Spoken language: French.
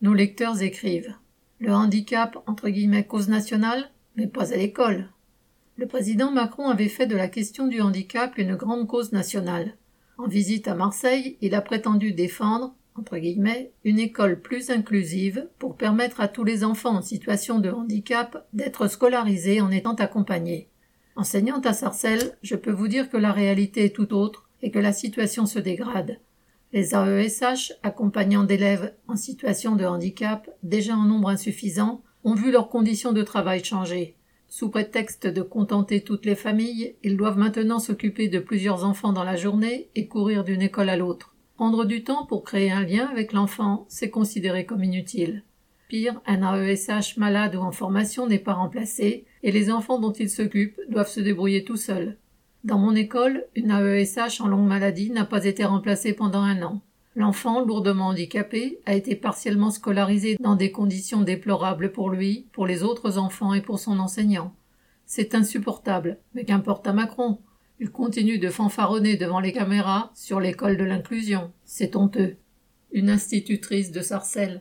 Nos lecteurs écrivent Le handicap, entre guillemets, cause nationale, mais pas à l'école. Le président Macron avait fait de la question du handicap une grande cause nationale. En visite à Marseille, il a prétendu défendre, entre guillemets, une école plus inclusive pour permettre à tous les enfants en situation de handicap d'être scolarisés en étant accompagnés. Enseignante à Sarcelles, je peux vous dire que la réalité est tout autre et que la situation se dégrade. Les AESH, accompagnant d'élèves en situation de handicap, déjà en nombre insuffisant, ont vu leurs conditions de travail changer. Sous prétexte de contenter toutes les familles, ils doivent maintenant s'occuper de plusieurs enfants dans la journée et courir d'une école à l'autre. Prendre du temps pour créer un lien avec l'enfant, c'est considéré comme inutile. Pire, un AESH malade ou en formation n'est pas remplacé, et les enfants dont il s'occupe doivent se débrouiller tout seuls. Dans mon école, une AESH en longue maladie n'a pas été remplacée pendant un an. L'enfant, lourdement handicapé, a été partiellement scolarisé dans des conditions déplorables pour lui, pour les autres enfants et pour son enseignant. C'est insupportable, mais qu'importe à Macron. Il continue de fanfaronner devant les caméras sur l'école de l'inclusion. C'est honteux. Une institutrice de Sarcelles.